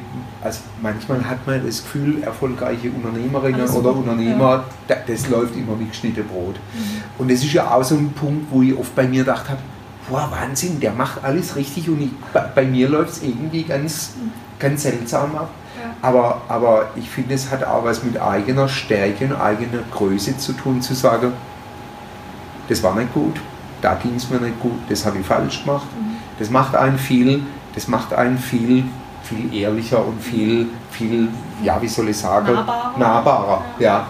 also manchmal hat man das Gefühl, erfolgreiche Unternehmerinnen also, oder Unternehmer, ja. das läuft immer wie geschnitten Brot. Mhm. Und das ist ja auch so ein Punkt, wo ich oft bei mir gedacht habe, boah, Wahnsinn, der macht alles richtig und ich, bei, bei, mir läuft es irgendwie ganz, ganz seltsam ab. Aber, aber ich finde, es hat auch was mit eigener Stärke und eigener Größe zu tun, zu sagen, das war nicht gut, da ging es mir nicht gut, das habe ich falsch gemacht. Mhm. Das macht einen viel, das macht einen viel, viel ehrlicher und viel, viel, ja, wie soll ich sagen, nahbarer. nahbarer ja. ja.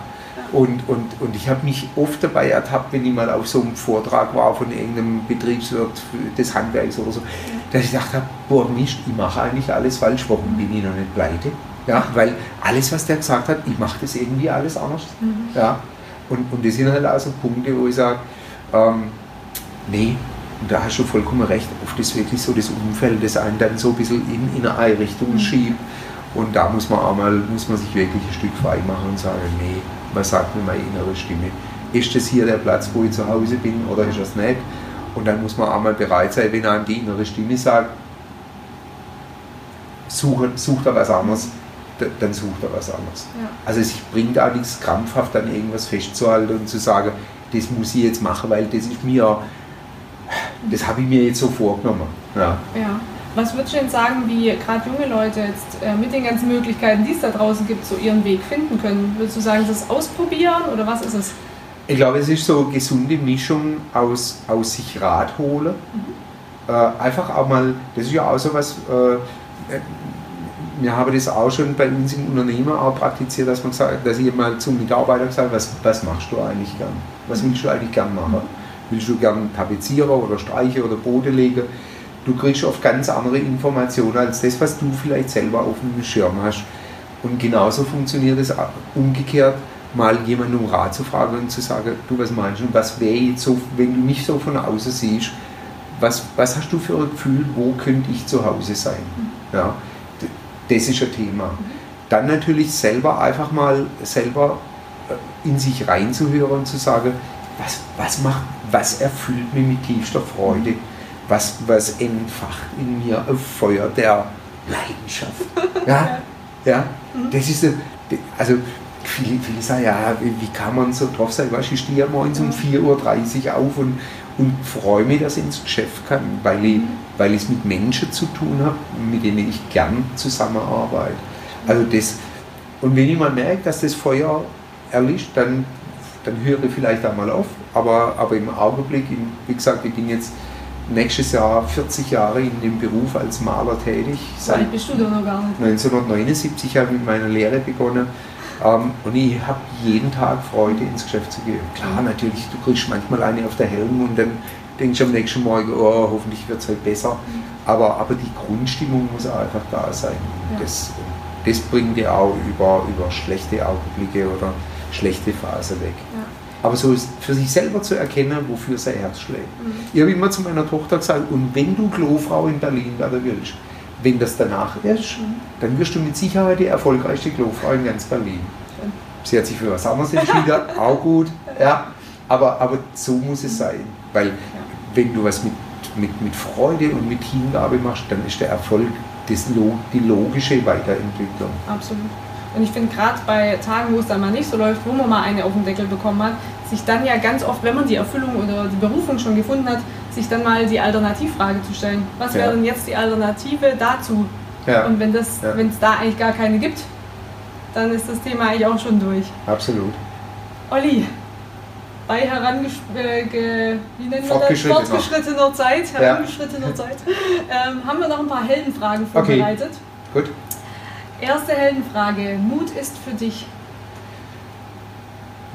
Und, und, und ich habe mich oft dabei ertappt, wenn ich mal auf so einem Vortrag war von irgendeinem Betriebswirt des Handwerks oder so, ja. dass ich dachte, boah Mist, ich mache eigentlich alles falsch, warum bin ich noch nicht pleite? Ja, weil alles, was der gesagt hat, ich mache das irgendwie alles anders. Mhm. Ja, und, und das sind halt auch so Punkte, wo ich sage, ähm, nee, und da hast du vollkommen recht, oft ist wirklich so das Umfeld, das einen dann so ein bisschen in, in eine Richtung mhm. schiebt. Und da muss man auch mal, muss man sich wirklich ein Stück frei machen und sagen, nee, was sagt mir meine innere Stimme? Ist das hier der Platz, wo ich zu Hause bin oder ist das nicht? Und dann muss man auch mal bereit sein, wenn einem die innere Stimme sagt, such, such da was anderes, dann sucht er was anderes. Ja. Also es bringt auch nichts krampfhaft an irgendwas festzuhalten und zu sagen, das muss ich jetzt machen, weil das ist mir, das habe ich mir jetzt so vorgenommen. Ja. ja. Was würdest du denn sagen, wie gerade junge Leute jetzt äh, mit den ganzen Möglichkeiten, die es da draußen gibt, so ihren Weg finden können? Würdest du sagen, das ausprobieren oder was ist es? Ich glaube, es ist so eine gesunde Mischung aus, aus sich Rat holen. Mhm. Äh, einfach auch mal, das ist ja auch so was, äh, wir haben das auch schon bei uns im Unternehmen auch praktiziert, dass, man gesagt, dass ich mal zum Mitarbeiter gesagt habe, was, was machst du eigentlich gern? Was willst du eigentlich gern machen? Willst du gern Tapezierer oder Streiche oder Boote legen? Du kriegst oft ganz andere Informationen als das, was du vielleicht selber auf dem Schirm hast. Und genauso funktioniert es umgekehrt, mal jemanden um Rat zu fragen und zu sagen, du, was meinst du, was wäre jetzt so, wenn du mich so von außen siehst, was, was hast du für ein Gefühl, wo könnte ich zu Hause sein? Ja das ist ein Thema. Dann natürlich selber einfach mal selber in sich reinzuhören und zu sagen, was, was macht, was erfüllt mich mit tiefster Freude, was, was entfacht in mir ein Feuer der Leidenschaft. Ja, ja, das ist, also viele, viele sagen, ja, wie kann man so drauf sein, weißt, ich stehe morgens um 4.30 Uhr auf und, und freue mich, dass ich ins Geschäft kann, weil ich weil ich es mit Menschen zu tun habe, mit denen ich gern zusammenarbeite. Also das, und wenn ich mal merke, dass das Feuer erlischt, dann, dann höre ich vielleicht einmal auf. Aber, aber im Augenblick, wie gesagt, ich bin jetzt nächstes Jahr 40 Jahre in dem Beruf als Maler tätig. Seit bist du da noch gar nicht? 1979 habe ich mit meiner Lehre begonnen. Ähm, und ich habe jeden Tag Freude, ins Geschäft zu gehen. Klar, natürlich, du kriegst manchmal eine auf der Helm und dann denkst du am nächsten Morgen, oh, hoffentlich wird es halt besser. Aber, aber die Grundstimmung muss einfach da sein. Ja. Das, das bringt dir auch über, über schlechte Augenblicke oder schlechte Phasen weg. Ja. Aber so ist für sich selber zu erkennen, wofür sein Herz schlägt. Mhm. Ich habe immer zu meiner Tochter gesagt, und wenn du Klofrau in Berlin werden willst, wenn das danach ist, mhm. dann wirst du mit Sicherheit die erfolgreichste Klofrau in ganz Berlin. Schön. Sie hat sich für was anderes entschieden, auch gut, ja. Aber, aber so muss es sein. Weil ja wenn du was mit, mit, mit Freude und mit Hingabe machst, dann ist der Erfolg das, die logische Weiterentwicklung. Absolut. Und ich finde gerade bei Tagen, wo es dann mal nicht so läuft, wo man mal eine auf den Deckel bekommen hat, sich dann ja ganz oft, wenn man die Erfüllung oder die Berufung schon gefunden hat, sich dann mal die Alternativfrage zu stellen. Was wäre denn jetzt die Alternative dazu? Ja. Und wenn es ja. da eigentlich gar keine gibt, dann ist das Thema eigentlich auch schon durch. Absolut. Olli, bei herangesch äh, Zeit, herangeschrittener. Zeit, ähm, haben wir noch ein paar Heldenfragen vorbereitet. Okay. Gut. Erste Heldenfrage. Mut ist für dich?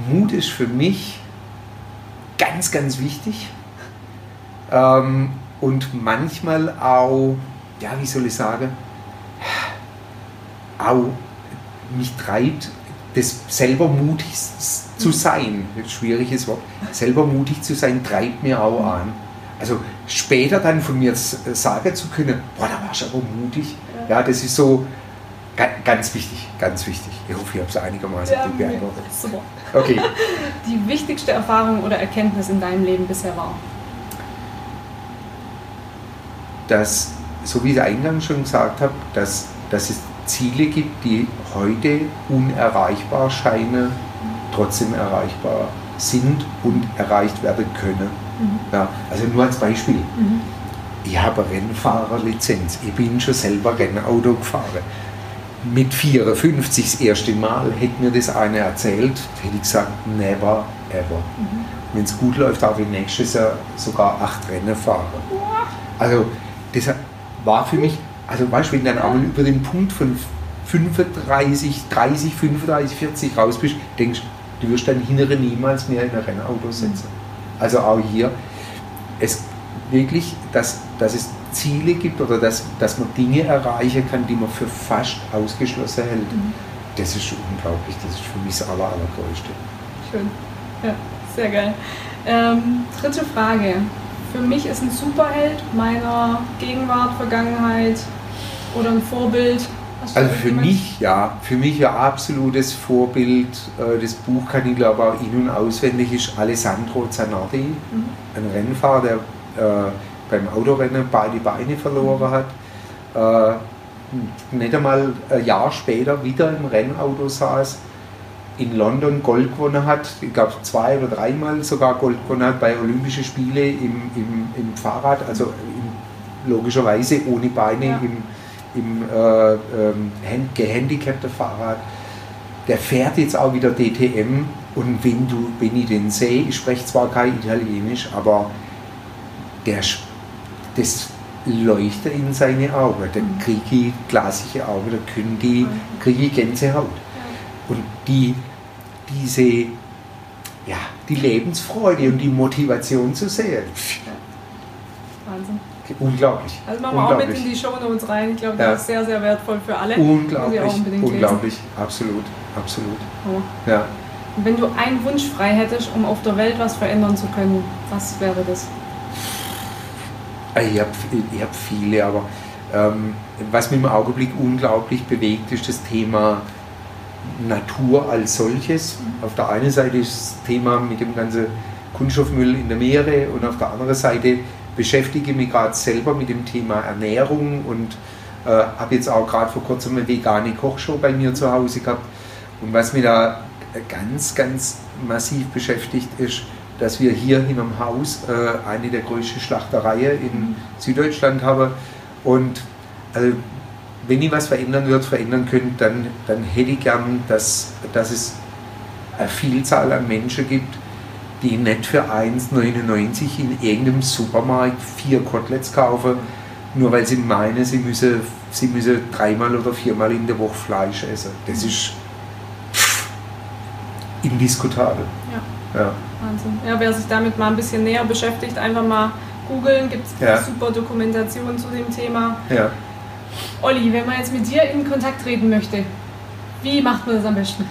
Mut ist für mich ganz, ganz wichtig. Ähm, und manchmal auch, ja, wie soll ich sagen, auch mich treibt, das selber mutig zu sein, schwieriges Wort, selber mutig zu sein, treibt mir auch an. Also später dann von mir sagen zu können, boah, da warst du aber mutig. Ja, das ist so ganz wichtig, ganz wichtig. Ich hoffe, ich habe es einigermaßen ja, gut beantwortet. Super. Okay. Die wichtigste Erfahrung oder Erkenntnis in deinem Leben bisher war? Dass, so wie ich eingangs schon gesagt habe, dass, dass es Ziele gibt, die heute unerreichbar scheinen, trotzdem erreichbar sind und erreicht werden können. Mhm. Ja, also nur als Beispiel. Mhm. Ich habe Rennfahrerlizenz. Ich bin schon selber Rennauto gefahren. Mit 54 das erste Mal hätte mir das eine erzählt, hätte ich gesagt, never ever. Mhm. Wenn es gut läuft, darf ich nächstes Jahr sogar acht Rennen fahren. Also das war für mich also weißt du, wenn du dann einmal über den Punkt von 35, 30, 35, 40 raus bist, denkst Du wirst dein Innere niemals mehr in ein Rennauto setzen. Also auch hier, es wirklich, dass, dass es Ziele gibt oder dass, dass man Dinge erreichen kann, die man für fast ausgeschlossen hält. Mhm. Das ist unglaublich, das ist für mich das aller, allergrößte. Schön, ja, sehr geil. Ähm, dritte Frage. Für mich ist ein Superheld meiner Gegenwart, Vergangenheit oder ein Vorbild. Also für mich, ja, für mich ein absolutes Vorbild. Äh, das Buch kann ich glaube auch in- und auswendig, ist Alessandro Zanardi, mhm. ein Rennfahrer, der äh, beim Autorennen beide Beine verloren hat. Äh, nicht einmal ein Jahr später wieder im Rennauto saß, in London Gold gewonnen hat, ich glaube zwei oder dreimal sogar Gold gewonnen hat bei Olympischen Spielen im, im, im Fahrrad, also im, logischerweise ohne Beine ja. im, im äh, ähm, gehandicapten Fahrrad. Der fährt jetzt auch wieder DTM und wenn, du, wenn ich den sehe, ich spreche zwar kein Italienisch, aber der, das leuchtet in seine Augen. Da mhm. kriege ich glasige Augen, da kriege ich Gänsehaut. Und die, diese, ja, die Lebensfreude und die Motivation zu sehen. Wahnsinn. Unglaublich. Also machen wir auch mit in die Show Notes rein. Ich glaube, das ja. ist sehr, sehr wertvoll für alle. Unglaublich. Unglaublich. Lesen. Absolut. Absolut. Oh. Ja. Und wenn du einen Wunsch frei hättest, um auf der Welt was verändern zu können, was wäre das? Ich habe hab viele, aber ähm, was mich im Augenblick unglaublich bewegt, ist das Thema Natur als solches. Auf der einen Seite ist das Thema mit dem ganzen Kunststoffmüll in der Meere und auf der anderen Seite beschäftige ich mich gerade selber mit dem Thema Ernährung und äh, habe jetzt auch gerade vor kurzem eine vegane Kochshow bei mir zu Hause gehabt. Und was mich da ganz, ganz massiv beschäftigt ist, dass wir hier in einem Haus äh, eine der größten Schlachtereien in Süddeutschland haben. Und also, wenn ich was verändern würde, verändern könnte, dann, dann hätte ich gern, dass, dass es eine Vielzahl an Menschen gibt, die nicht für 1,99 in irgendeinem Supermarkt vier Koteletts kaufen, nur weil sie meinen, sie müssen, sie müssen dreimal oder viermal in der Woche Fleisch essen. Das ist indiskutabel. Ja. ja. Wahnsinn. Ja, wer sich damit mal ein bisschen näher beschäftigt, einfach mal googeln, gibt es ja. super Dokumentationen zu dem Thema. Ja. Olli, wenn man jetzt mit dir in Kontakt treten möchte, wie macht man das am besten?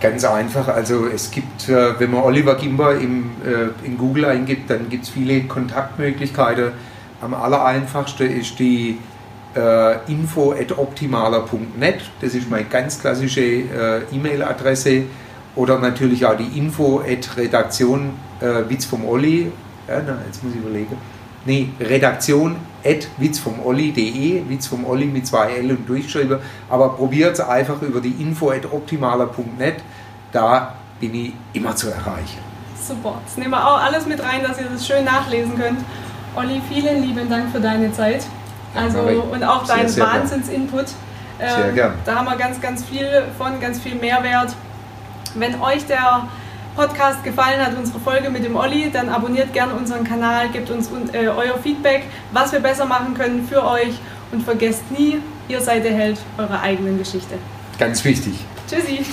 Ganz einfach, also es gibt, äh, wenn man Oliver Gimber im, äh, in Google eingibt, dann gibt es viele Kontaktmöglichkeiten. Am allereinfachsten ist die äh, info.optimaler.net, das ist meine ganz klassische äh, E-Mail-Adresse oder natürlich auch die Info-Redaktion äh, Witz vom Olli. Ja, na, jetzt muss ich überlegen. Nee, Redaktion at witzvomolli.de, Witz vom Olli mit zwei L und durchschreiben. Aber probiert es einfach über die info at optimaler.net. Da bin ich immer zu erreichen. Super. Das nehmen wir auch alles mit rein, dass ihr das schön nachlesen könnt. Olli, vielen lieben Dank für deine Zeit. Also, und auch deinen Wahnsinns-Input. Sehr ähm, gern. Da haben wir ganz, ganz viel von, ganz viel Mehrwert. Wenn euch der Podcast gefallen hat, unsere Folge mit dem Olli, dann abonniert gerne unseren Kanal, gebt uns äh, euer Feedback, was wir besser machen können für euch und vergesst nie, ihr seid der Held eurer eigenen Geschichte. Ganz wichtig. Tschüssi.